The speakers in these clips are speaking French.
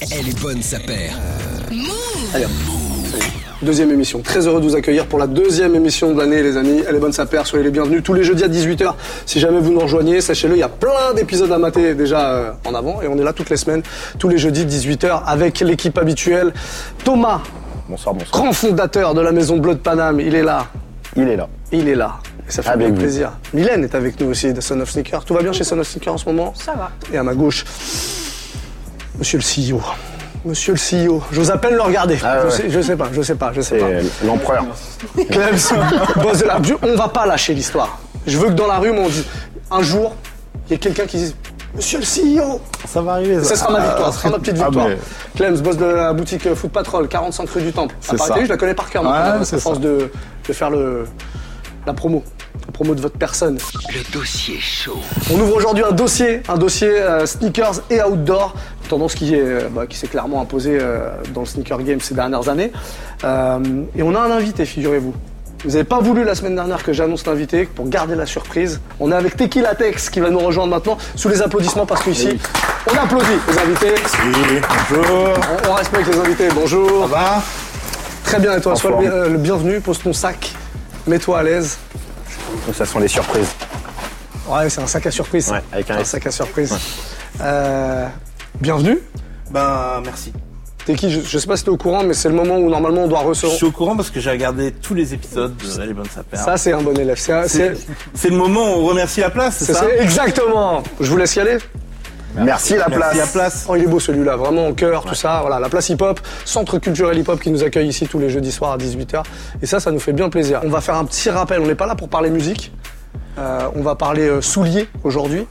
Elle est bonne, sa paire. Allez. Deuxième émission. Très heureux de vous accueillir pour la deuxième émission de l'année, les amis. Elle est bonne, sa paire. Soyez les bienvenus tous les jeudis à 18h. Si jamais vous nous rejoignez, sachez-le, il y a plein d'épisodes à mater déjà euh, en avant. Et on est là toutes les semaines, tous les jeudis 18h avec l'équipe habituelle. Thomas, Bonsoir, bonsoir. grand fondateur de la maison Bleu de Paname, il est là. Il est là. Il est là. Et ça fait Avec bien vous. plaisir. Mylène est avec nous aussi de Son of Sneaker. Tout va bien chez Son of Sneaker en ce moment Ça va. Et à ma gauche, Monsieur le CEO. Monsieur le CEO. J'ose à peine le regarder. Ah je, ouais. sais, je sais pas, je sais pas, je sais pas. C'est l'empereur. Clems, boss de la... On va pas lâcher l'histoire. Je veux que dans la rue, on dise un jour, il y ait quelqu'un qui dise Monsieur le CEO Ça va arriver. Ça sera ma victoire, ça sera ma petite Ah, victoire. mais- Clems, boss de la boutique Foot Patrol, 45 rue du Temple. À C'est Paris je la connais par cœur Ouais, maintenant, à c'est de, de faire le, la promo. La promo de votre personne. Le dossier chaud. On ouvre aujourd'hui un dossier, un dossier euh, sneakers et outdoor, tendance qui est, euh, bah, qui s'est clairement imposée euh, dans le sneaker game ces dernières années. Euh, et on a un invité, figurez-vous. Vous n'avez pas voulu la semaine dernière que j'annonce l'invité pour garder la surprise. On est avec Tequila Tex qui va nous rejoindre maintenant sous les applaudissements parce qu'ici, on applaudit les invités. bonjour. On, on respecte les invités. Bonjour. Ça va? Très bien et toi, sois euh, le bienvenu. Pose ton sac. Mets-toi à l'aise. Donc, ça sont les surprises. Ouais, c'est un sac à surprise. Ouais, avec un sac à surprise. Euh, bienvenue. Ben merci. T'es qui? Je, je sais pas si t'es au courant, mais c'est le moment où normalement on doit Je recevoir. suis au courant parce que j'ai regardé tous les épisodes de Elle est bonne sa paire. Ça, c'est un bon élève. C'est, le moment où on remercie la place, c'est ça exactement. Je vous laisse y aller. Merci la place. Merci la place. Oh, il est beau celui-là, vraiment en cœur, tout ça. Voilà, la place hip-hop, centre culturel hip-hop qui nous accueille ici tous les jeudis soirs à 18h. Et ça, ça nous fait bien plaisir. On va faire un petit rappel. On n'est pas là pour parler musique. Euh, on va parler euh, souliers aujourd'hui.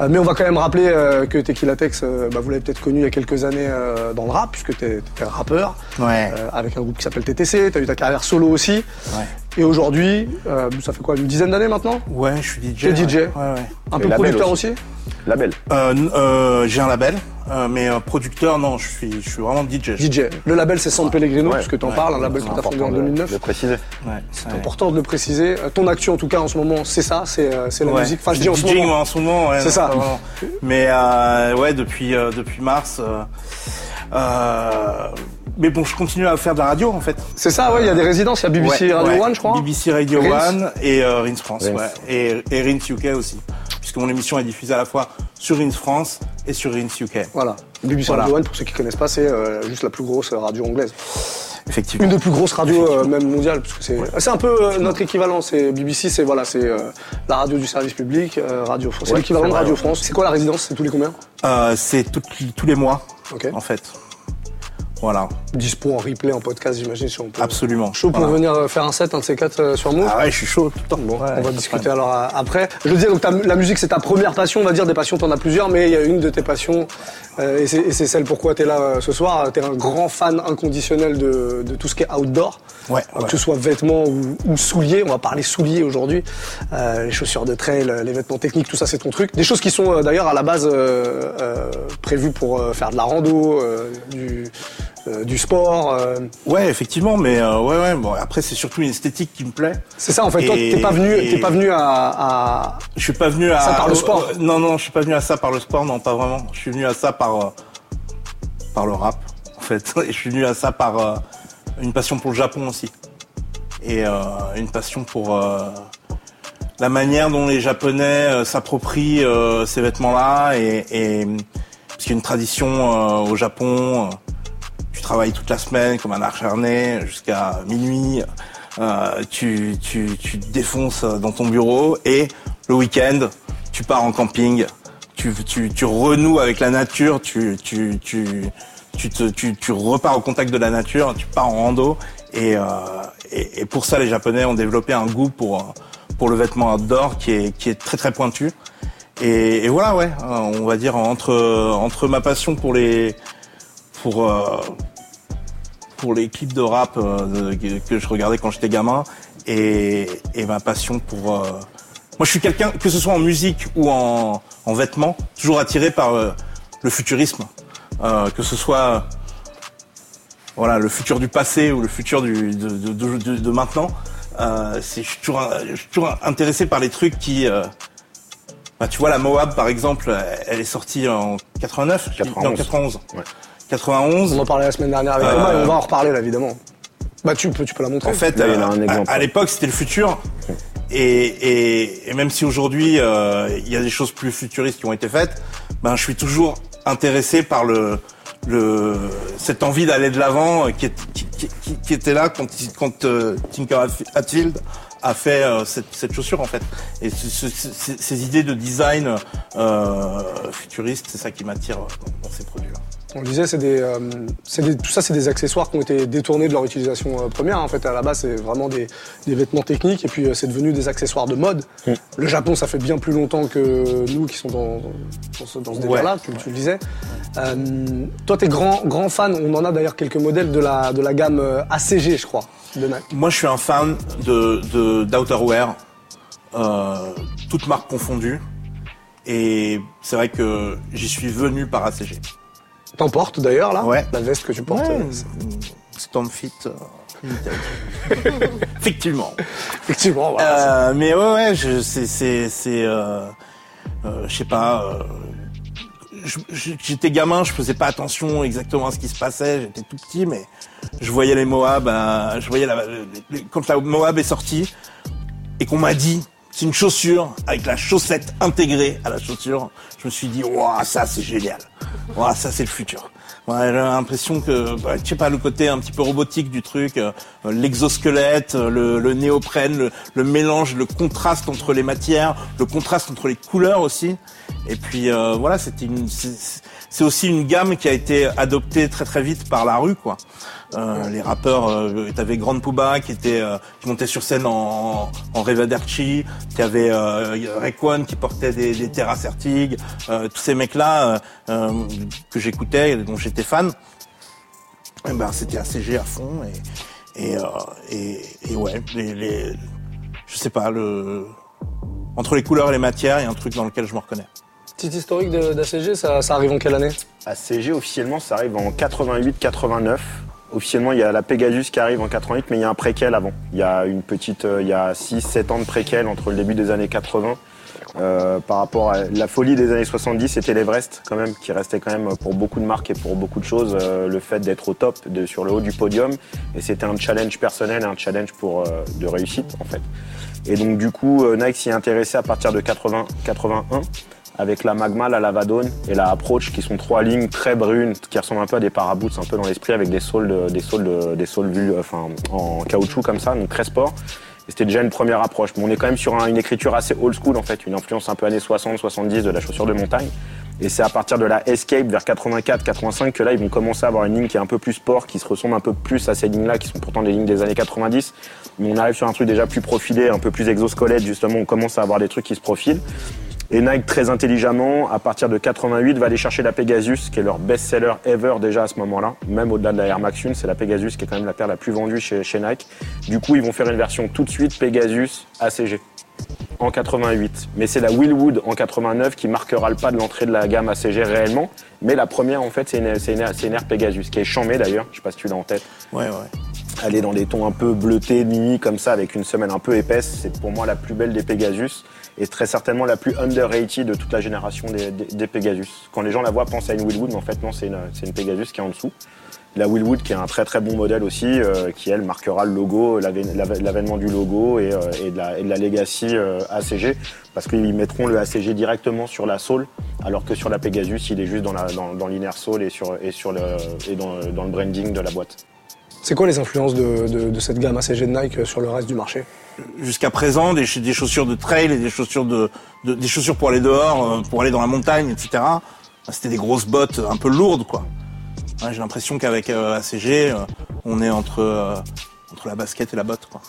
Euh, mais on va quand même rappeler euh, que Tequila Tex, euh, bah, vous l'avez peut-être connu il y a quelques années euh, dans le rap, puisque t'es, t'es un rappeur. Ouais. euh, avec un groupe qui s'appelle TTC, t'as eu ta carrière solo aussi. Ouais. Et aujourd'hui, euh, ça fait quoi, une dizaine d'années maintenant? Ouais, je suis DJ. T'es DJ. Ouais, ouais. Un Et peu producteur aussi, aussi? Label. Euh, euh, j'ai un label, euh, mais euh, producteur, non, je suis, je suis vraiment DJ. DJ. Le label c'est San Pellegrino, Ouais. puisque t'en Ouais. parles, un label que t'as fondé important en de, 2009. de préciser. Ouais. C'est ouais. important de le préciser. Euh, Ton actu en tout cas en ce moment, c'est ça, c'est euh, c'est la Ouais. musique. Enfin, je dis en ce moment. en ce moment, ouais. C'est non, ça. Mais euh, ouais, depuis euh, depuis mars. euh, euh, mais bon, je continue à faire de la radio en fait. C'est ça, ouais, il y a des résidences, il y a BBC Ouais, Radio ouais. One, je crois. BBC Radio Rince. One et euh, Rince France, Rince. ouais. Et, et Rince UK aussi. Puisque mon émission est diffusée à la fois sur Rince France et sur Rince UK. Voilà. BBC Voilà. Radio One, pour ceux qui connaissent pas, c'est euh, juste la plus grosse radio anglaise. Effectivement. Une des plus grosses radios euh, même mondiales, parce que c'est c'est un peu euh, notre équivalent. C'est BBC, c'est voilà, c'est euh, la radio du service public, euh, Radio France. C'est l'équivalent de Radio. France. C'est quoi la résidence? C'est tous les combien? Euh, c'est tout- tous les mois, Ok. en fait. Voilà, Dispo en replay, en podcast, j'imagine, si on peut. absolument. Chaud pour Voilà. venir euh, faire un set, un de ces quatre euh, sur Move Ah ouais, je suis chaud tout le temps. Bon, Ouais, on va discuter alors euh, après. Je dis donc ta- la musique c'est ta première passion, on va dire des passions t'en as plusieurs, mais il y a une de tes passions euh, et c'est celle pourquoi t'es là euh, ce soir. T'es un grand fan inconditionnel de, de tout ce qui est outdoor, Ouais, Euh, ouais. que ce soit vêtements ou, ou souliers. On va parler souliers aujourd'hui. Euh, les chaussures de trail, les vêtements techniques, tout ça c'est ton truc. Des choses qui sont d'ailleurs à la base prévues pour faire de la rando, euh, du, euh, du sport. euh. Ouais, effectivement, mais euh, ouais, ouais. Bon, après, c'est surtout une esthétique qui me plaît. C'est ça en fait. Toi t'es pas venu, et- t'es pas venu à, à Je suis pas venu à Ça par le sport. euh, non, non, je suis pas venu à ça par le sport, non, pas vraiment. Je suis venu à ça par par le rap, en fait. Et je suis venu à ça par une passion pour le Japon aussi, et euh, une passion pour euh, la manière dont les Japonais s'approprient euh, ces vêtements-là, et, et parce qu'il y a une tradition euh, au Japon. Travailles toute la semaine comme un acharné jusqu'à minuit. Euh, tu, tu, tu te défonces dans ton bureau et le week-end, tu pars en camping. Tu, tu, tu renoues avec la nature. Tu, tu, tu, tu, tu, tu repars au contact de la nature. Tu pars en rando. Et, euh, et, et pour ça, les Japonais ont développé un goût pour, pour le vêtement outdoor qui est, qui est très très pointu. Et, voilà, ouais, euh, on va dire entre, entre ma passion pour les, pour pour les clips de rap euh, de- que, je regardais quand j'étais gamin et, et ma passion pour euh, moi je suis quelqu'un que ce soit en musique ou en, en vêtements toujours attiré par euh, le futurisme que ce soit voilà le futur du passé ou le futur du, de, maintenant c'est je suis toujours je suis toujours intéressé par les trucs qui bah, tu vois la Moab par exemple elle est sortie en 89 91. non 91 Ouais. 91. On en parlait la semaine dernière avec Euh, Thomas et on va en reparler là, évidemment. Bah, tu peux, tu peux la montrer. En fait, Là, il y en a euh, un exemple. à, à l'époque, c'était le futur. Et, et, et même si aujourd'hui, euh, il y a des choses plus futuristes qui ont été faites, ben, je suis toujours intéressé par le, le, cette envie d'aller de l'avant euh, qui, est- qui, qui- qui- qui était là quand, quand euh, Tinker Hatfield a fait euh, cette, cette chaussure en fait. Et ce- ce- ce- ces idées de design euh, futuriste, c'est ça qui m'attire dans, dans ces produits-là. On le disait, c'est des, euh, c'est des- tout ça, c'est des accessoires qui ont été détournés de leur utilisation euh, première. En fait, à la base, c'est vraiment des, des vêtements techniques et puis euh, c'est devenu des accessoires de mode. Le Japon, ça fait bien plus longtemps que nous qui sont dans, dans ce, dans ce délire-là, tu, tu le disais. Toi, t'es grand, grand fan, on en a d'ailleurs quelques modèles de la, de la gamme ACG, je crois, de Nike. Moi, je suis un fan de d'outerwear, toutes marques confondues. Et c'est vrai que j'y suis venu par ACG. T'en portes d'ailleurs, là Ouais. La veste que tu portes. Ouais, c'est- Stormfit euh. Effectivement. Effectivement, voilà. Euh, mais ouais, ouais, je- c'est, c'est, c'est, euh, euh, je sais pas. euh, j'étais gamin, je faisais pas attention exactement à ce qui se passait. J'étais tout petit, mais je voyais les Moab. euh, je voyais la, les- quand la Moab est sortie et qu'on m'a dit c'est une chaussure avec la chaussette intégrée à la chaussure. Je me suis dit waouh ça c'est génial. Waouh ça c'est le futur. Ouais, j'ai l'impression que, bah, je sais pas, le côté un petit peu robotique du truc, euh, l'exosquelette, euh, le, le néoprène, le mélange, le contraste entre les matières, le contraste entre les couleurs aussi. Et puis euh, voilà, une, c'est aussi une gamme qui a été adoptée très très vite par la rue, quoi. Euh, les rappeurs, euh, t'avais Grande Pouba qui était euh, qui montait sur scène en en Revaderchi, t'avais euh, Rayquan qui portait des, des Terra euh, tous ces mecs là que j'écoutais et dont j'étais fan. Eh ben c'était ACG à fond et et euh, et, et ouais les, les je sais pas le entre les couleurs et les matières il y a un truc dans lequel je me reconnais. Petite historique de- d'ACG, ça, ça arrive en quelle année? ACG, officiellement, ça arrive en 88-89. Officiellement, il y a la Pegasus qui arrive en 88, mais il y a un préquel avant. Il y a une petite, euh, il y a 6-7 ans de préquel entre le début des années 80. Euh, par rapport à la folie des années 70, c'était l'Everest quand même, qui restait quand même pour beaucoup de marques et pour beaucoup de choses euh, le fait d'être au top, de, sur le haut du podium. Et c'était un challenge personnel, et un challenge pour euh, de réussite en fait. Et donc du coup, euh, Nike s'y est intéressé à partir de 80, 81 avec la Magma, la Lavadone et la Approach qui sont trois lignes très brunes qui ressemblent un peu à des paraboots un peu dans l'esprit avec des soles de- des soles de- des soles vues, enfin en caoutchouc comme ça donc très sport c'était déjà une première approche. Mais on est quand même sur un- une écriture assez old school en fait une influence un peu années 60 70 de la chaussure de montagne. Et c'est à partir de la Escape vers 84 85 que là ils vont commencer à avoir une ligne qui est un peu plus sport qui se ressemble un peu plus à ces lignes là qui sont pourtant des lignes des années 90 mais on arrive sur un truc déjà plus profilé un peu plus exosquelette justement on commence à avoir des trucs qui se profilent et Nike, très intelligemment, à partir de 88, va aller chercher la Pegasus, qui est leur best-seller ever déjà à ce moment-là. Même au-delà de la Air Max 1, c'est la Pegasus qui est quand même la paire la plus vendue chez, chez Nike. Du coup, ils vont faire une version tout de suite Pegasus ACG en 88. Mais c'est la Willwood en 89 qui marquera le pas de l'entrée de la gamme ACG réellement. Mais la première, en fait, c'est une, une, une Air Pegasus, qui est chamée d'ailleurs. Je sais pas si tu l'as en tête. Ouais ouais. Elle est dans des tons un peu bleutés nuit comme ça avec une semelle un peu épaisse. C'est pour moi la plus belle des Pegasus et très certainement la plus underrated de toute la génération des, des- des Pegasus. Quand les gens la voient, pensent à une Willwood, mais en fait non, c'est une, une Pegasus qui est en dessous. La Willwood qui est un très très bon modèle aussi, euh, qui elle marquera le logo, l'avè- l'avè- l'avènement du logo et, euh, et de, la, et de la legacy euh, ACG, parce qu'ils mettront le ACG directement sur la sole, alors que sur la Pegasus, il est juste dans la- dans, l'inner sole et, sur, et, sur le, et dans le branding de la boîte. C'est quoi les influences de, de- de cette gamme ACG de Nike sur le reste du marché? Jusqu'à présent des, ch- des chaussures de trail et des chaussures de, de- des chaussures pour aller dehors, euh, pour aller dans la montagne, etc. C'était des grosses bottes un peu lourdes, quoi. Ouais, J'ai l'impression qu'avec euh, ACG, euh, on est entre euh, entre la basket et la botte, quoi.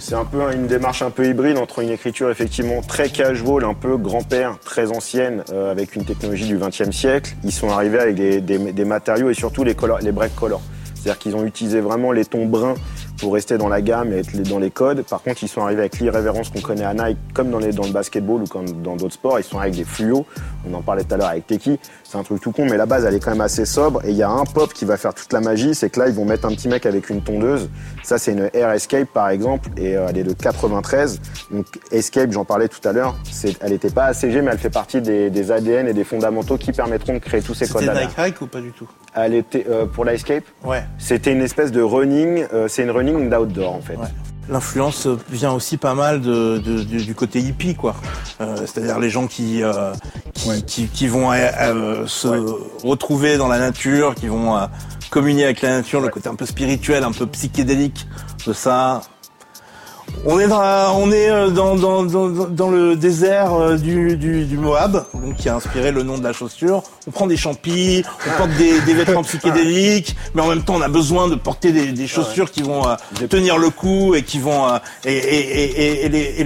C'est un peu une démarche un peu hybride entre une écriture effectivement très casual, un peu grand-père, très ancienne, euh, avec une technologie du XXe siècle. Ils sont arrivés avec des, des- des matériaux et surtout les, color, les break colors. C'est-à-dire qu'ils ont utilisé vraiment les tons bruns pour rester dans la gamme et être dans les codes. Par contre, ils sont arrivés avec l'irrévérence qu'on connaît à Nike, comme dans, le basketball ou comme dans d'autres sports. Ils sont avec des fluos. On en parlait tout à l'heure avec Teki. C'est un truc tout con, mais la base, elle est quand même assez sobre. Et il y a un pop qui va faire toute la magie. C'est que là, ils vont mettre un petit mec avec une tondeuse. Ça, c'est une Air Escape, par exemple. Et euh, elle est de 93. Donc, Escape, j'en parlais tout à l'heure. Elle n'était pas ACG, mais elle fait partie des, des ADN et des fondamentaux qui permettront de créer tous ces C'était codes-là. Nike Hike ou pas du tout? Elle était, euh, pour la Escape, Ouais. c'était une espèce de running. euh, c'est une running d'outdoor, en fait. Ouais. L'influence vient aussi pas mal de, de- du, du côté hippie, quoi. Euh, C'est-à-dire les gens qui euh, qui, qui, qui vont euh, se retrouver dans la nature, qui vont communier avec la nature, le côté un peu spirituel, un peu psychédélique de ça. On est dans, on est euh, dans, dans, dans, dans le désert euh, du, du, du Moab, donc qui a inspiré le nom de la chaussure. On prend des champis, on porte des, des vêtements psychédéliques, mais en même temps on a besoin de porter des, des chaussures qui vont euh, tenir le coup et qui vont euh, et, et, et, et, les, et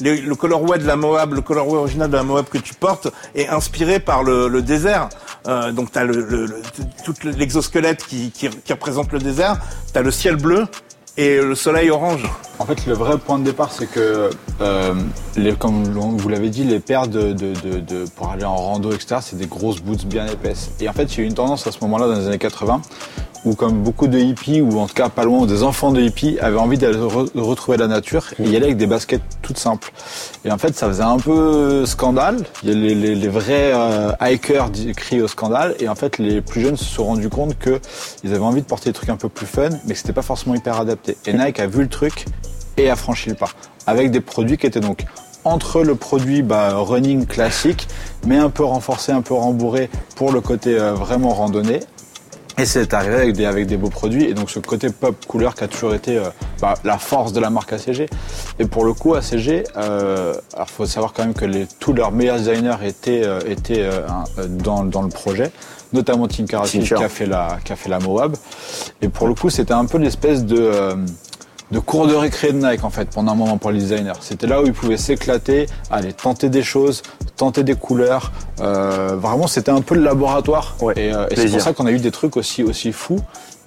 les, le colorway de la Moab, le colorway original de la Moab que tu portes est inspiré par le, le désert. Euh, donc t'as le, le, le- tout l'exosquelette qui, qui, qui représente le désert, t'as le ciel bleu et le soleil orange. En fait, le vrai point de départ, c'est que, euh, comme vous l'avez dit, les paires de, de, de, de- pour aller en rando, etc., c'est des grosses boots bien épaisses. Et en fait, il y a eu une tendance à ce moment-là, dans les années 80, où comme beaucoup de hippies, ou en tout cas pas loin, ou des enfants de hippies, avaient envie d'aller re- retrouver la nature et y aller avec des baskets toutes simples. Et en fait, ça faisait un peu scandale. Il y a les, les, les vrais euh, hikers crient au scandale. Et en fait, les plus jeunes se sont rendus compte que ils avaient envie de porter des trucs un peu plus fun, mais que c'était pas forcément hyper adapté. Et Nike a vu le truc et a franchi le pas. Avec des produits qui étaient donc entre le produit bah, running classique, mais un peu renforcé, un peu rembourré pour le côté euh, vraiment randonnée. Et c'est arrivé avec des, avec des beaux produits. Et donc ce côté pop couleur qui a toujours été euh, bah, la force de la marque ACG. Et pour le coup, ACG, euh, alors faut savoir quand même que les, tous leurs meilleurs designers étaient, euh, étaient euh, euh, dans, dans le projet, notamment Hatfield Tinker. qui a fait la, qui a fait la Moab. Et pour le coup, c'était un peu l'espèce de euh, de cours de récré de Nike en fait pendant un moment pour les designers. C'était là où ils pouvaient s'éclater, aller tenter des choses, tenter des couleurs. Euh, vraiment, c'était un peu le laboratoire. Ouais, et euh, et c'est pour ça qu'on a eu des trucs aussi aussi fous,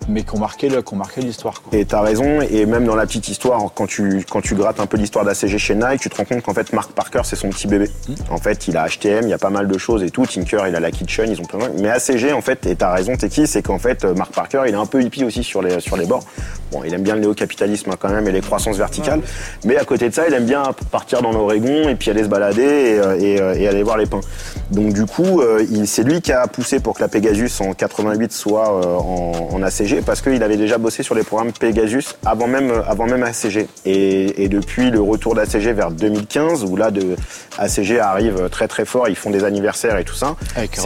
mais qui ont marqué le- qui ont marqué l'histoire. Et t'as raison, et même dans la petite histoire, quand tu, quand tu grattes un peu l'histoire d'ACG chez Nike, tu te rends compte qu'en fait Mark Parker c'est son petit bébé. En fait, il a HTM, il y a pas mal de choses et tout. Tinker, il a la Kitchen, ils ont plein de... Mais ACG, en fait, et t'as raison, t'es qui C'est qu'en fait, euh, Mark Parker, il est un peu hippie aussi sur les, sur les bords. Bon, il aime bien le néo-capitalisme hein, quand même et les croissances verticales. Mais à côté de ça, il aime bien partir dans l'Oregon et puis aller se balader et, euh, et, euh, et aller voir les pins. Donc du coup, c'est lui qui a poussé pour que la Pegasus en 88 soit en, en ACG parce qu'il avait déjà bossé sur les programmes Pegasus avant même, euh, avant même ACG. Et, et depuis le retour d'ACG vers 2015, où là de ACG arrive très très fort, ils font des anniversaires et tout ça. Avec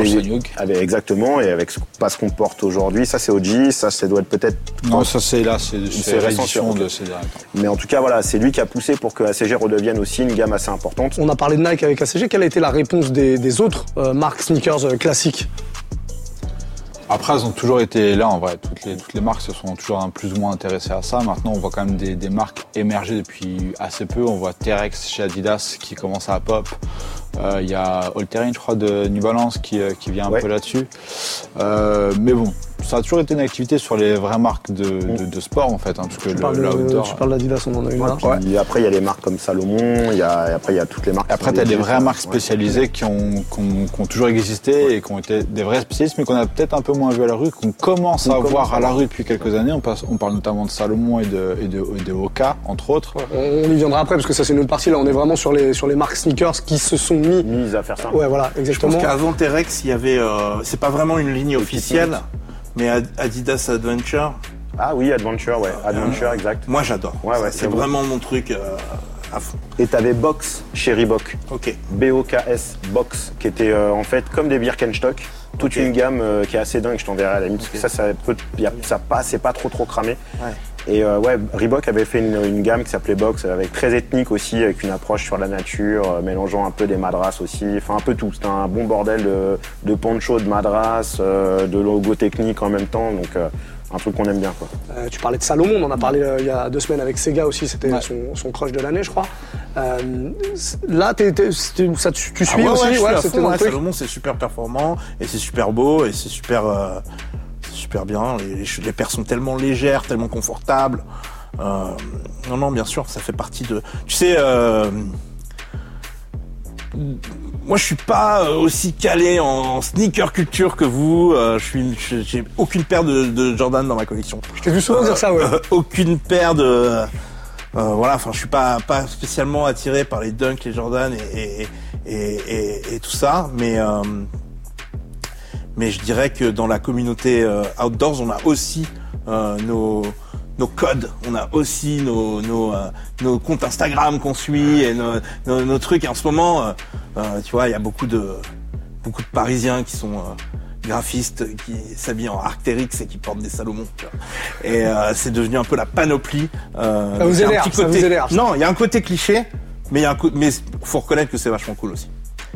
avec- exactement, et avec ce, pas ce qu'on porte aujourd'hui, ça c'est OG, ça ça doit être peut-être Non, ça c'est là, c'est réédition de ces derniers temps. mais en tout cas, voilà, c'est lui qui a poussé pour que ACG redevienne aussi une gamme assez importante. On a parlé de Nike avec ACG. Quelle a été la réponse des, des autres euh, marques sneakers euh, classiques? Après, elles ont toujours été là en vrai. Toutes les, toutes les marques se sont toujours un plus ou moins intéressées à ça. Maintenant, on voit quand même des, des marques émerger depuis assez peu. On voit T-Rex chez Adidas qui commence à pop. Euh, Il y a All Terrain, je crois, de New Balance qui, euh, qui vient un Ouais. peu là-dessus. Euh, mais bon, ça a toujours été une activité sur les vraies marques de, de, de sport en fait, hein, parce que Tu le, parles de- l'outdoor- tu parles d'Adidas, on en a une. Puis après, il y a les marques comme Salomon, il y a, et après, il y a toutes les marques. Après, tu as des vraies ça. marques Ouais. spécialisées qui, ont, qui, ont, qui ont toujours existé et qui ont été des vrais spécialistes, mais qu'on a peut-être un peu moins vu à la rue, qu'on commence à On voir à la rue depuis quelques années. On, passe, on parle notamment de Salomon et de, et de, et de Oka, entre autres. On, on y viendra après parce que ça c'est une autre partie. Là, on est vraiment sur les, sur les marques sneakers qui se sont mis. Mise à faire ça. Ouais, voilà, Je pense exactement. qu'avant T-Rex, il y avait, euh, c'est pas vraiment une ligne officielle, mais Ad- Adidas Adventure, Ah oui, Adventure, ouais. Adventure, exact. moi j'adore. Ouais, ouais, c'est vraiment mon truc euh, à fond. Et t'avais Box chez Reebok. Ok. B-O-K-S, Box, qui était euh, en fait comme des Birkenstock. Toute une gamme euh, qui est assez dingue, je t'enverrai à la limite, parce que ça, ça, peut, y a- ça passe, c'est pas trop trop cramé. Ouais. Et euh, ouais, Reebok avait fait une, une gamme qui s'appelait Box, avec très ethnique aussi, avec une approche sur la nature, euh, mélangeant un peu des madras aussi, enfin un peu tout. C'était un bon bordel de, de poncho, de madras, euh, de logo technique en même temps, donc euh, un truc qu'on aime bien quoi. Euh, tu parlais de Salomon, on en a parlé euh, il y a deux semaines avec Sega aussi, c'était Ouais. son, son crush de l'année, je crois. Euh, là, t'es- t'es- c'était- ça, tu, tu Ah suis ouais, aussi? ouais, fond. Salomon c'est super performant et c'est super beau et c'est super, euh, super bien. Les, paires sont tellement légères, tellement confortables. Euh, non, non, bien sûr, ça fait partie de. Tu sais, euh, moi, je suis pas aussi calé en sneaker culture que vous. Euh, je suis, j'ai aucune paire de, de Jordan dans ma collection. Je t'ai vu souvent dire ça, ouais. Euh, aucune paire de. euh, voilà, enfin, je suis pas pas spécialement attiré par les Dunk, les Jordan et et et, et- et tout ça, mais euh, mais je dirais que dans la communauté euh, outdoors, on a aussi euh, nos nos codes, on a aussi nos nos, euh, nos comptes Instagram qu'on suit et nos, nos, nos trucs. Et en ce moment, euh, euh, tu vois, il y a beaucoup de beaucoup de Parisiens qui sont graphistes, qui s'habillent en Arcteryx et qui portent des Salomon. tu vois. Et euh, c'est devenu un peu la panoplie. Euh, Ça vous énerve, petit ça vous côté- énerve. Non, il y a un côté cliché, mais il y a un co- mais faut reconnaître que c'est vachement cool aussi.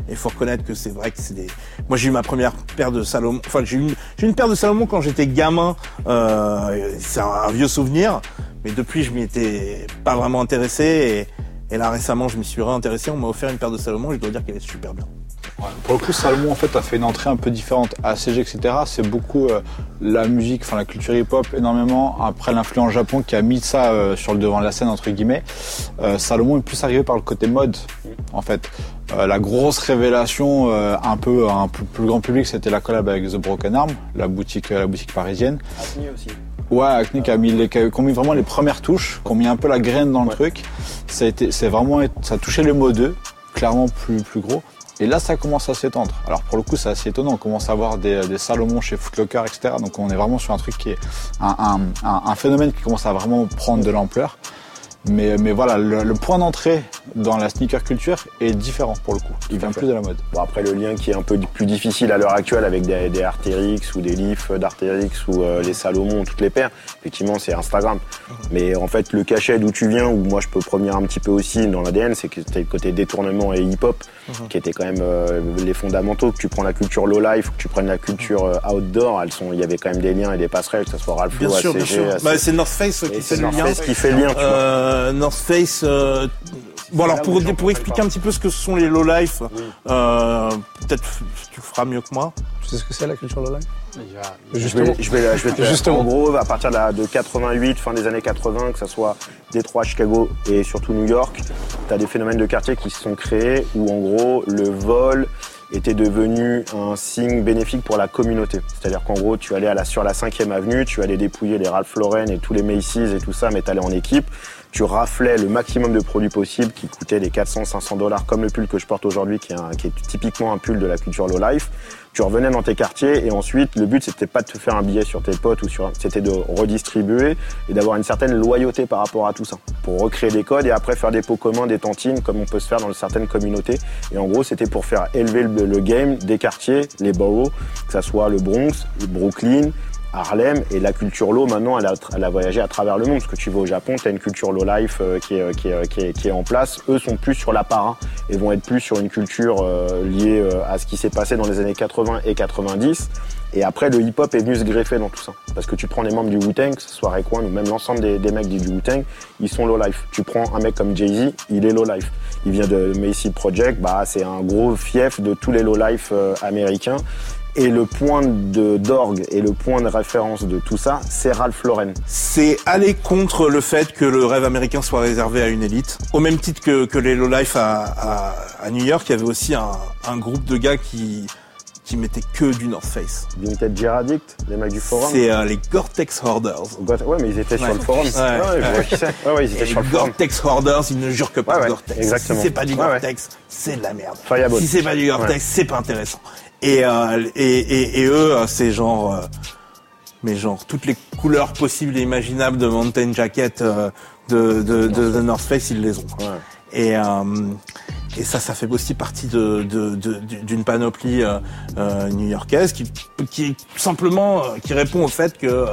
Et faut reconnaître que c'est vrai que c'est des. Moi, j'ai eu ma première paire de Salomon. Enfin, j'ai eu une, j'ai une paire de Salomon quand j'étais gamin. Euh, c'est un, vieux souvenir. Mais depuis, je m'y étais pas vraiment intéressé. Et, et là, récemment, je m'y suis réintéressé. On m'a offert une paire de Salomon. Je dois dire qu'elle est super bien. Pour le coup, Salomon en fait a fait une entrée un peu différente. ACG, etc. C'est beaucoup euh, la musique, enfin la culture hip-hop énormément. Après l'influence Japon qui a mis ça euh, sur le devant de la scène entre guillemets. Euh, Salomon est plus arrivé par le côté mode en fait. La grosse révélation un peu un peu plus grand public, c'était la collab avec The Broken Arm, la boutique la boutique parisienne. aussi. Ouais, Acne qui a mis, les, qui a qui ont mis vraiment les premières touches, qui ont mis un peu la graine dans le truc. Ça a été, c'est vraiment, ça a touché les mots 2, clairement plus, plus gros. Et là, ça commence à s'étendre. Alors pour le coup, c'est assez étonnant. On commence à avoir des, des Salomon chez Footlocker, etc. Donc on est vraiment sur un truc qui est un phénomène qui commence à vraiment prendre de l'ampleur. Mais, mais voilà, le, le point d'entrée dans la sneaker culture est différent pour le coup. Il vient plus de la mode. Bon, après, le lien qui est un peu plus difficile à l'heure actuelle avec des, des Artérix ou des Leaf d'Artérix ou euh, les Salomon, toutes les paires, effectivement, c'est Instagram. Mais en fait, le cachet d'où tu viens, où moi je peux revenir un petit peu aussi dans l'ADN, c'est que c'était le côté détournement et hip-hop, qui étaient quand même euh, les fondamentaux. Que tu prends la culture low life, que tu prennes la culture euh, outdoor, elles sont, il y avait quand même des liens et des passerelles, que ce soit Ralph Bien Lauren, sûr, bien ACG, sûr. ACG. Bah, c'est North Face qui fait le North lien. Face qui fait le lien, tu vois. Euh, North Face. euh, Bon alors pour, pour expliquer un petit peu ce que sont les low life, euh, peut-être tu le feras mieux que moi. Tu sais ce que c'est la culture low life Je Justement. vais, je vais, je vais te Justement. En gros, à partir de, la- de 88, fin des années 80, que ce soit Détroit, Chicago et surtout New York, tu as des phénomènes de quartier qui se sont créés où en gros le vol était devenu un signe bénéfique pour la communauté. C'est-à-dire qu'en gros, tu allais à la, sur la 5e avenue, tu allais dépouiller les Ralph Lauren et tous les Macy's et tout ça, mais tu allais en équipe. Tu raflais le maximum de produits possibles qui coûtaient les 400, 500 dollars, comme le pull que je porte aujourd'hui, qui, est un- qui est typiquement un pull de la culture low life. Tu revenais dans tes quartiers et ensuite, le but, c'était pas de te faire un billet sur tes potes ou sur, c'était de redistribuer et d'avoir une certaine loyauté par rapport à tout ça. Pour recréer des codes et après faire des pots communs, des tantines, comme on peut se faire dans certaines communautés. Et en gros, c'était pour faire élever le, le game des quartiers, les boroughs, que ça soit le Bronx, le Brooklyn, Harlem et la culture low maintenant elle a, voyagé à travers le monde. Parce que tu vas au Japon tu as une culture low life euh, qui, est, euh, euh, qui, est, en place. Eux sont plus sur l'apparat et vont être plus sur une culture liée à ce qui s'est passé dans les années 80 et 90 et après le hip hop est venu se greffer dans tout ça. Parce que tu prends les membres du Wu-Tang que ce soit Raekwon ou même l'ensemble des, des mecs du Wu-Tang ils sont low life. Tu prends un mec comme Jay-Z il est low life. Il vient de Macy Project. Bah c'est un gros fief de tous les low life américains et le point de d'orgue et le point de référence de tout ça, c'est Ralph Lauren. C'est aller contre le fait que le rêve américain soit réservé à une élite. Au même titre que, que les low life à, à, à New York, il y avait aussi un, un groupe de gars qui qui mettaient que du North Face. Vintage Gear Addict, les mecs du forum. C'est euh, les Gore-Tex Hoarders. Ouais, mais ils étaient sur le forum. Ouais. Ouais, je vois. Ouais, ouais, ils étaient les sur le forum. Gore-Tex Hoarders, ils ne jurent que Ouais, ouais, Gore-Tex. exactement. Si c'est pas du Ouais, ouais. Gore-Tex, c'est de la merde. Fireball. Si c'est pas du Gore-Tex, Ouais. c'est pas intéressant. Et, euh, et, et, et eux, euh, c'est genre, euh, mais genre toutes les couleurs possibles et imaginables de mountain jacket euh, de, de, de, de North Face, ils les ont. Ouais. Et, euh, et ça, ça fait aussi partie de, de, de- d'une panoplie euh, euh, new-yorkaise qui, qui simplement euh, qui répond au fait que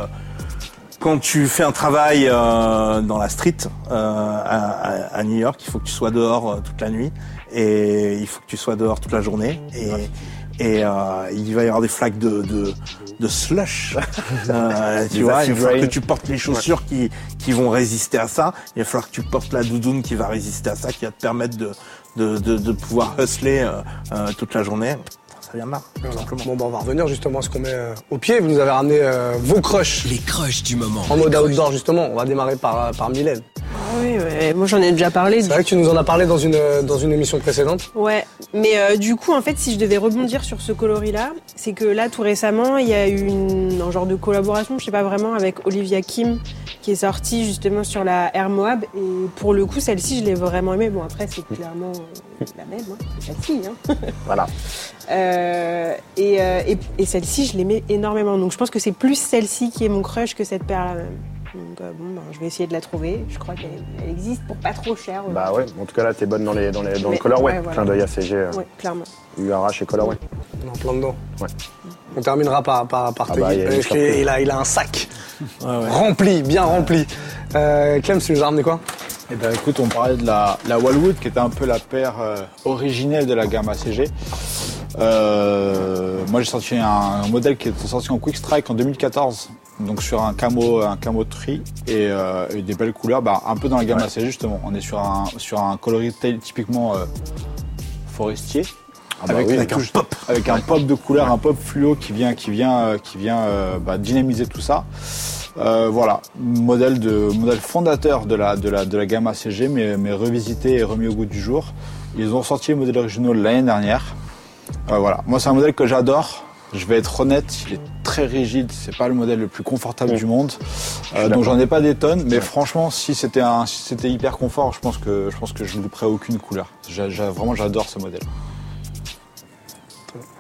quand tu fais un travail euh, dans la street euh, à, à- New York, il faut que tu sois dehors toute la nuit et il faut que tu sois dehors toute la journée et et euh, il va y avoir des flaques de de, de slush. Euh, tu vois, il va falloir que tu portes les chaussures qui qui vont résister à ça. Il va falloir que tu portes la doudoune qui va résister à ça, qui va te permettre de de de, de pouvoir hustler euh, euh, toute la journée. Ça très bien marre, tout Voilà. simplement. Bon, bah, on va revenir justement à ce qu'on met euh, au pied. Vous nous avez ramené euh, vos crushs Les crushs du moment. en mode outdoor justement. On va démarrer par, euh, par Mylène. Ah oui, ouais. moi j'en ai déjà parlé. C'est vrai que tu nous en as parlé dans une, dans une émission précédente. Ouais, mais euh, du coup, en fait, si je devais rebondir sur ce coloris-là, c'est que là, tout récemment, il y a eu une, un genre de collaboration, je sais pas vraiment, avec Olivia Kim, qui est sortie justement sur la Air Moab. Et pour le coup, celle-ci, je l'ai vraiment aimée. Bon, après, c'est clairement euh, la même, hein. c'est celle-ci. Hein. Voilà. Euh, et euh, et, et celle-ci, je l'aimais énormément. Donc, je pense que c'est plus celle-ci qui est mon crush que cette paire-là même. Donc, euh, bon, ben, je vais essayer de la trouver. Je crois qu'elle elle existe pour pas trop cher. Bah ouais, en tout cas là, t'es bonne dans, les, dans, les, dans le colorway. ouais, voilà. Clin d'œil ACG, euh, Ouais, clairement. URH et colorway. On est en plein dedans. Ouais. On terminera par, par, par Ah tes bah, il a il, a, il a un sac Ouais, ouais. rempli, bien rempli. Euh, Clem, tu nous as ramené quoi? Eh ben écoute, on parlait de la, la Wallwood qui était un peu la paire euh, originelle de la gamme ACG. Euh, moi j'ai sorti un, un modèle qui était sorti en Quick Strike en 2014, donc sur un camo, un camo tri et, euh, et des belles couleurs, bah, un peu dans la gamme ACG justement. On est sur un sur un coloris typiquement euh, forestier. Ah bah avec, oui, une avec un touche- avec un pop de couleur, un pop fluo qui vient, qui vient, qui vient euh, bah, dynamiser tout ça. Euh, voilà, modèle de modèle fondateur de la de la de la gamme ACG, mais, mais revisité et remis au goût du jour. Ils ont sorti les modèles originaux l'année dernière. Euh, voilà, moi c'est un modèle que j'adore. Je vais être honnête, il est très rigide, c'est pas le modèle le plus confortable du monde. Euh, donc j'en ai pas des tonnes, mais franchement, si c'était un, si c'était hyper confort, je pense que je pense que je ne louperais aucune couleur. Vraiment, j'adore ce modèle.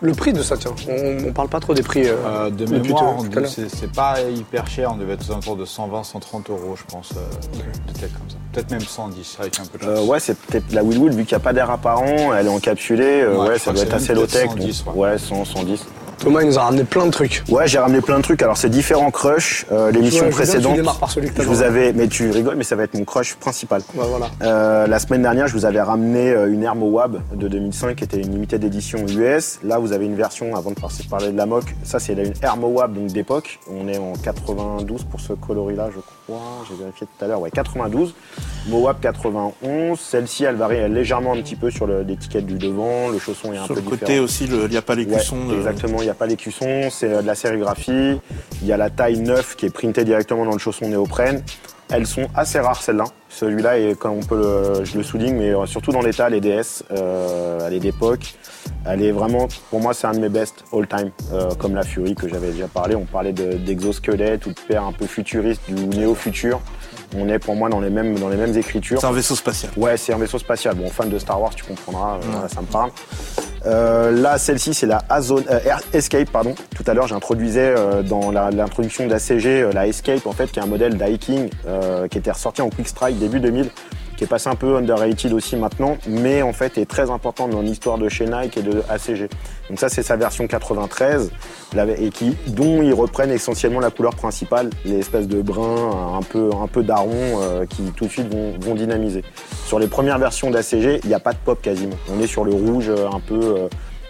Le prix de ça, tiens. On, on parle pas trop des prix. euh, Euh, de mémoire, c'est pas hyper cher, on devait être aux alentours de 120, 130 euros, je pense, euh, peut-être comme ça. Peut-être même 110 avec un peu de chance. Euh, ouais, c'est peut-être la Willwood, vu qu'il n'y a pas d'air apparent, elle est encapsulée, euh, Ouais, ça doit être assez low-tech. peut-être 110, donc- ouais. ouais, 100, 110. Thomas, il nous a ramené plein de trucs. Ouais, j'ai ramené plein de trucs. Alors, c'est différents crushs. Euh, L'émission Ouais, bien précédente, démarres par celui que je vous avais, mais tu rigoles, mais ça va être mon crush principal. Ouais, voilà. Euh, la semaine dernière, je vous avais ramené euh, une Air Moab de 2005 qui était une limited édition US. Là, vous avez une version, avant de par- parler de la moque, ça c'est une Air Moab donc d'époque. On est en 92 pour ce coloris-là, je crois. J'ai vérifié tout à l'heure. Ouais, 92. Moab 91. Celle-ci, elle varie légèrement un petit peu sur le- l'étiquette du devant. Le chausson est un Sur peu le différent. côté aussi, le- il n'y a pas les Ouais, cuissons. de- Exactement, n'y a pas les cuissons, c'est euh, de la sérigraphie. Il y a la taille 9 qui est printée directement dans le chausson néoprène. Elles sont assez rares celles-là. Celui-là, on peut le, je le souligne, mais euh, surtout dans l'état, est DS, euh, elle est d'époque. Elle est vraiment, pour moi, c'est un de mes best all time, comme la Fury que j'avais déjà parlé. On parlait de- d'exosquelette ou de paire un peu futuriste, du néo-futur. On est pour moi dans les mêmes, dans les mêmes écritures. C'est un vaisseau spatial. Ouais, c'est un vaisseau spatial. Bon, fan de Star Wars, tu comprendras, euh, ça me parle. Euh, là, celle-ci, c'est la Azone, euh, Escape, pardon. Tout à l'heure, j'introduisais euh, dans la- l'introduction d'ACG euh, la Escape, en fait, qui est un modèle d'hiking euh, qui était ressorti en Quick Strike début 2000, qui est passé un peu underrated aussi maintenant, mais en fait est très important dans l'histoire de chez Nike et de ACG. Donc ça, c'est sa version 93, la- et qui, dont ils reprennent essentiellement la couleur principale, les espèces de brun un peu, un peu daron euh, qui tout de suite vont, dynamiser. Sur les premières versions d'ACG, il n'y a pas de pop quasiment. On est sur le rouge euh, un peu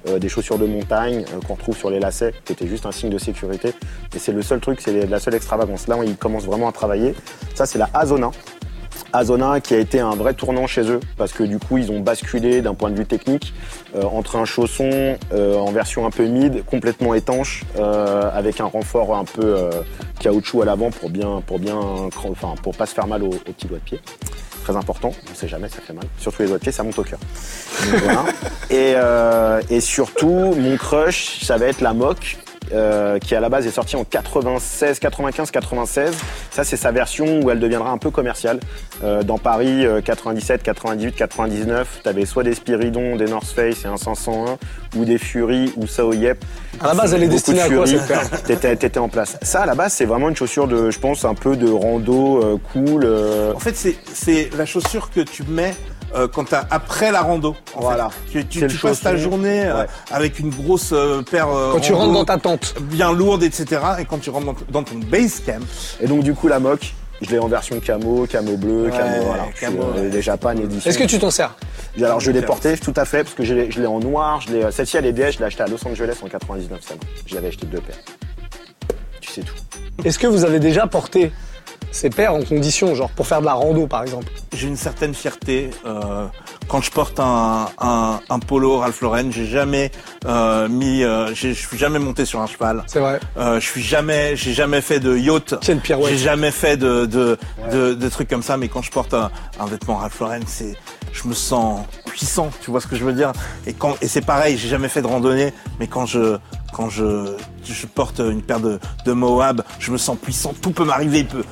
euh, des chaussures de montagne qu'on retrouve sur les lacets, qui était juste un signe de sécurité. Et c'est le seul truc, c'est la seule extravagance. Là, ils commencent vraiment à travailler. Ça, c'est la Azona. Azona qui a été un vrai tournant chez eux parce que du coup ils ont basculé d'un point de vue technique euh, entre un chausson euh, en version un peu mid, complètement étanche, euh, avec un renfort un peu euh, caoutchouc à l'avant pour bien pour bien enfin pour pas se faire mal aux, aux petits doigts de pied. Très important, on sait jamais, ça fait mal. Surtout les doigts de pied, ça monte au cœur. Voilà. et, euh, et surtout, mon crush, ça va être la moque euh, qui à la base est sortie en 96, 95, 96. Ça, c'est sa version où elle deviendra un peu commerciale. Euh, dans Paris, euh, 97, 98, 99, t'avais soit des Spiridon, des North Face et un 501, ou des Fury ou Sao Yep. À la base, elle est destinée de à quoi T'étais, t'étais en place. Ça, à la base, c'est vraiment une chaussure de, je pense, un peu de rando euh, cool. euh, En fait, c'est c'est la chaussure que tu mets euh, quand t'as après la rando. en Voilà. fait. Tu, tu, passes ta journée euh, Ouais. avec une grosse euh, paire. euh, Quand tu rando rentres dans ta tente. bien lourde, etc. Et quand tu rentres dans, dans ton base camp, Et donc, du coup, la moque, je l'ai en version camo, camo bleu, Ouais, camo, voilà. camo, euh, ouais. les Japan édition. Est-ce que tu t'en sers? Alors je l'ai porté tout à fait parce que je l'ai je l'ai en noir. Je l'ai celle-ci elle est DS, je l'ai achetée à Los Angeles en 99 celle. Je l'avais acheté deux paires. Tu sais tout. Est-ce que vous avez déjà porté ces paires en condition, genre pour faire de la rando par exemple j'ai une certaine fierté euh, quand je porte un, un, un polo Ralph Lauren, j'ai jamais euh, mis, euh, je suis jamais monté sur un cheval. C'est vrai. Euh, je suis jamais, j'ai jamais fait de yacht. Quelle pirouette. J'ai jamais fait de de, de de trucs comme ça. Mais quand je porte un, un vêtement Ralph Lauren, c'est, je me sens puissant. Tu vois ce que je veux dire? Et quand et c'est pareil, j'ai jamais fait de randonnée, mais quand je quand je je porte une paire de de Moab, je me sens puissant. Tout peut m'arriver. Il peut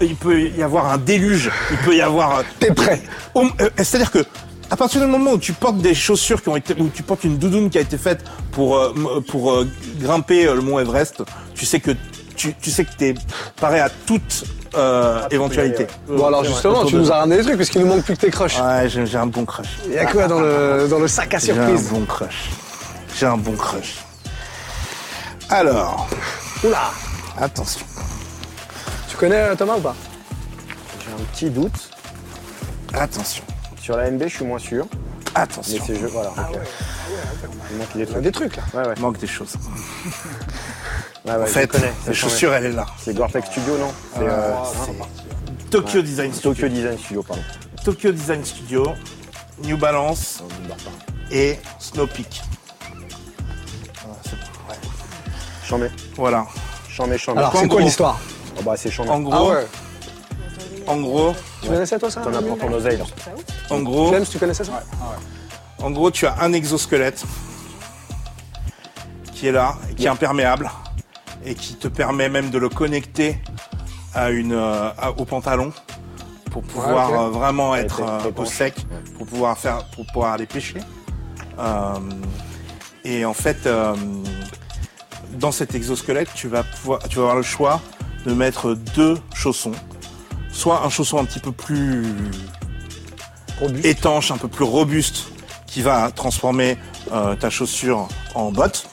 il peut y avoir un déluge. Il peut y avoir. T'es prêt. Euh, C'est-à-dire que à partir du moment où tu portes des chaussures qui ont été, où tu portes une doudoune qui a été faite pour euh, m- pour euh, grimper euh, le mont Everest, tu sais que tu, tu sais que t'es paré à toute euh, éventualité. Bon, alors justement, tu nous as ramené des trucs, parce qu'il nous manque plus que tes crushs. Ouais, j'ai j'ai un bon crush. Il y a quoi dans le, dans le sac à J'ai un surprise bon crush. J'ai un bon crush. Alors, Oula attention. Tu connais euh, Thomas ou pas J'ai un petit doute. Attention. Sur la MB, je suis moins sûr. Mais Attention. c'est jeu, voilà. ok. Il manque des Il trucs. des trucs là. Ouais, ouais. Il manque des choses. Ouais, ouais, En fait, connais. la c'est chaussure, elle est là. C'est Gore-Tex Studio, non C'est euh, Tokyo Design Studio. Tokyo Design Studio, pardon. Tokyo Design Studio, New Balance et Snow Peak. Voilà, c'est bon. Voilà. Chambé, chambé. Alors, en c'est quoi l'histoire Oh, bah, c'est chambé. En gros, Ah ouais en gros, Tu connaissais toi ça T'en as pour ton oseille, là. en gros, James, tu connaissais ça en gros, tu as un exosquelette qui est là, qui est imperméable et qui te permet même de le connecter à une euh, à- au pantalon pour pouvoir Ouais, euh, vraiment Ouais, être euh, au sec, pour pouvoir faire, pour pouvoir aller pêcher. Euh, et en fait, euh, dans cet exosquelette, tu vas pouvoir, tu vas avoir le choix de mettre deux chaussons, soit un chausson un petit peu plus Robuste. étanche, un peu plus robuste, qui va transformer euh, ta chaussure en botte.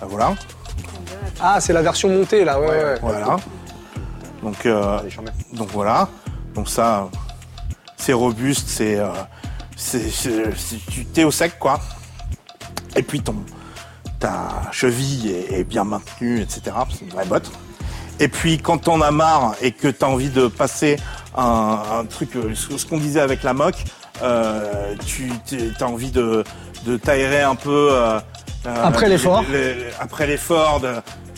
Ah, Voilà, Ah, c'est la version montée là, ouais, ouais. voilà. Donc, euh, Allez, donc voilà. Donc ça, c'est robuste, c'est, euh, c'est, c'est- c'est- tu t'es au sec quoi. Et puis ton, ta cheville est, est bien maintenue, etc. C'est une vraie botte. Et puis quand t'en as marre et que t'as envie de passer un, un truc, euh, ce, qu'on disait avec la moque, euh, tu t'es- t'as envie de, de t'aérer un peu. euh, euh, Après l'effort. Après l'effort, de,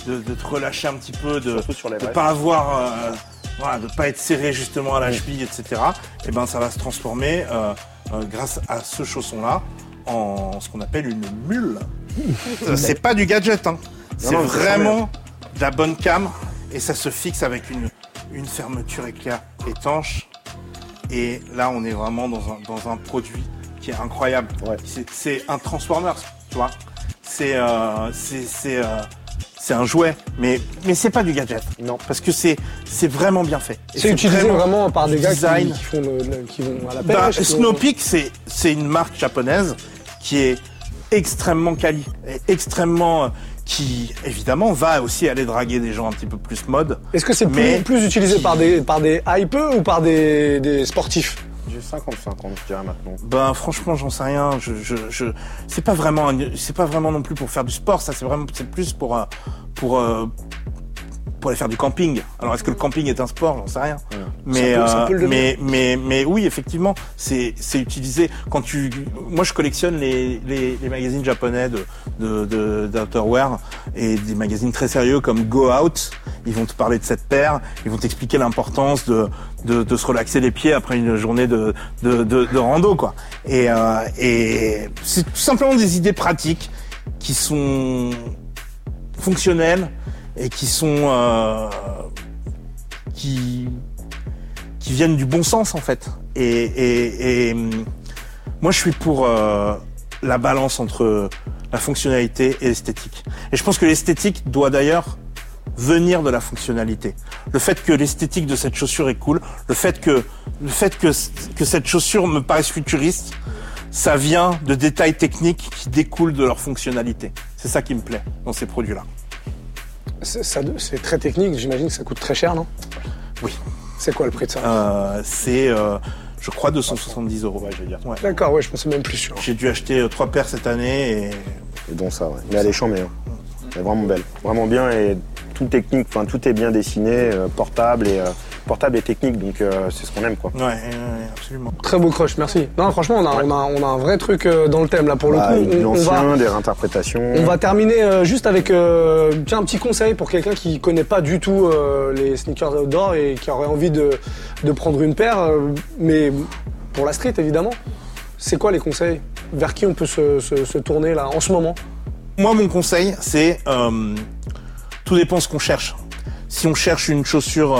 de, de te relâcher un petit peu, de vrais. pas avoir, euh, voilà, de pas être serré justement à la cheville, etc. Et ben ça va se transformer euh, euh, grâce à ce chausson-là en ce qu'on appelle une mule. Euh, c'est pas du gadget, hein. C'est vraiment de la bonne cam et ça se fixe avec une, une fermeture éclair étanche. Et là, on est vraiment dans un, dans un produit qui est incroyable. Ouais. C'est- un Transformers, tu vois. C'est euh, c'est euh, c'est un jouet, mais mais c'est pas du gadget. Non. parce que c'est c'est vraiment bien fait. C'est utilisé vraiment, par des gars qui, design. qui font le, le- qui vont à la Bah, pêche. qui vont- Snow Peak, c'est c'est une marque japonaise qui est extrêmement quali, extrêmement qui évidemment va aussi aller draguer des gens un petit peu plus mode. Est-ce que c'est plus, plus utilisé par des, par des hypeux ou par des, des sportifs? J'ai 50-50, je dirais maintenant. Ben franchement, j'en sais rien. Je, je, je... c'est pas vraiment, c'est pas vraiment non plus pour faire du sport. Ça, c'est vraiment, c'est plus pour, euh, pour, euh, pour aller faire du camping. Alors, est-ce que le camping est un sport? J'en sais rien. Mais, euh, mais, mais, mais oui, effectivement, c'est, c'est utilisé quand tu. Moi, je collectionne les, les, les magazines japonais de, de, de, d'outerwear et des magazines très sérieux comme Go Out. Ils vont te parler de cette paire. Ils vont t'expliquer l'importance de, de, de se relaxer les pieds après une journée de, de, de, de rando, quoi. Et, euh, et c'est tout simplement des idées pratiques qui sont fonctionnelles et qui sont euh, qui qui viennent du bon sens en fait. Et, et, et hum, moi je suis pour euh, la balance entre la fonctionnalité et l'esthétique. Et je pense que l'esthétique doit d'ailleurs venir de la fonctionnalité. Le fait que l'esthétique de cette chaussure est cool, le fait que le fait que que cette chaussure me paraisse futuriste, ça vient de détails techniques qui découlent de leur fonctionnalité. C'est ça qui me plaît dans ces produits-là. C'est très technique, j'imagine que ça coûte très cher, non? Oui. C'est quoi le prix de ça? Euh, c'est, euh, je crois, 270 euros. Ouais, je vais dire. Ouais. D'accord, ouais, je pensais même plus sûr. J'ai dû acheter euh, trois paires cette année et Et donc ça, ouais. Mais elle est chambée. Hein. Elle est vraiment belle. Vraiment bien et tout technique, enfin tout est bien dessiné, euh, portable et et technique, donc euh, c'est ce qu'on aime quoi. Ouais, ouais, ouais, absolument. Très beau crush, merci. Non, franchement, on a, on a, on a un vrai truc euh, dans le thème là pour Bah, le coup. de On, on va, des réinterprétations. on va terminer euh, juste avec euh, tiens, un petit conseil pour quelqu'un qui connaît pas du tout euh, les sneakers outdoor et qui aurait envie de, de prendre une paire, euh, mais pour la street évidemment. C'est quoi les conseils? Vers qui on peut se, se- se tourner là en ce moment? Moi, mon conseil, c'est euh, tout dépend ce qu'on cherche. Si on cherche une chaussure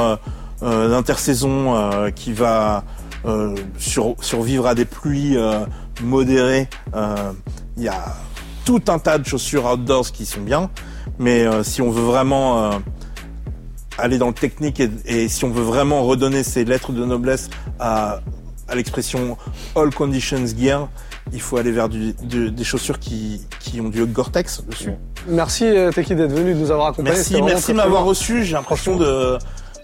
d'intersaison euh, qui va euh, sur- survivre à des pluies euh, modérées, euh, il y a tout un tas de chaussures outdoors qui sont bien. Mais euh, si on veut vraiment euh, aller dans le technique et, et si on veut vraiment redonner ces lettres de noblesse à, à l'expression all conditions gear, il faut aller vers du- de- des chaussures qui, qui ont du Gore-Tex dessus. Merci euh, Teki d'être venu de nous avoir accompagnés. Merci, merci de m'avoir reçu. J'ai l'impression de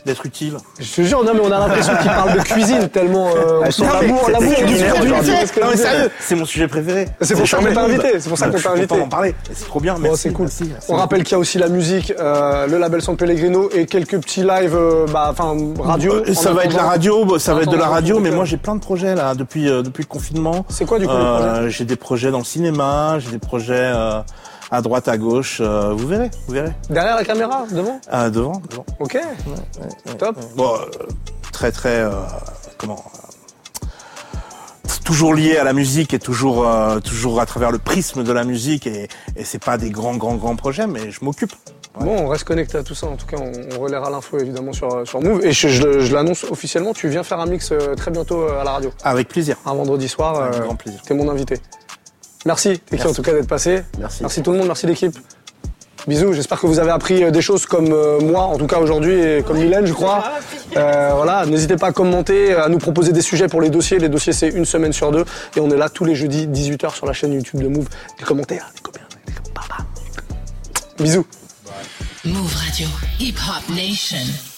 d'être utile. Je te jure, non mais on a l'impression qu'il parle de cuisine tellement euh, on Ah, sent non, mais l'amour, l'amour du produit. Non mais sérieux, c'est mon sujet préféré. C'est pour ça qu'on t'a invité, c'est pour ça qu'on t'a invité. parler. Et C'est trop bien. Merci, c'est cool. merci, merci On rappelle qu'il y a aussi la musique, euh, le label San Pellegrino et quelques petits lives, euh, bah, enfin radio. Euh, Ça va être la radio, bah, ça va être de la radio, mais moi j'ai plein de projets là depuis euh, depuis le confinement. C'est quoi du coup les Euh, projets J'ai des projets dans le cinéma, j'ai des projets euh, à droite, à gauche. euh, vous verrez, vous verrez. Derrière la caméra, devant? Ah, devant, devant. Ok, top. Bon, euh, très très euh, comment euh, toujours lié à la musique et toujours euh, toujours à travers le prisme de la musique et, et c'est pas des grands grands grands projets mais je m'occupe. Bon, on reste connecté à tout ça. En tout cas, on, relaiera l'info évidemment sur, sur Move. Et je, je le- je l'annonce officiellement, tu viens faire un mix euh, très bientôt euh, à la radio. Avec plaisir. Un vendredi soir. Avec euh, grand plaisir. T'es mon invité. Merci, Teki, Merci. en tout cas d'être passé. Merci. Merci tout le monde, merci l'équipe. Bisous, j'espère que vous avez appris euh, des choses comme euh, moi, en tout cas aujourd'hui, et comme Mylène, je crois. Euh, voilà, n'hésitez pas à commenter, à nous proposer des sujets pour les dossiers. Les dossiers, c'est une semaine sur deux. Et on est là tous les jeudis, 18h sur la chaîne YouTube de Move. Des commentaires, des copains, des copains. Bisous. Move Radio, Hip Hop Nation.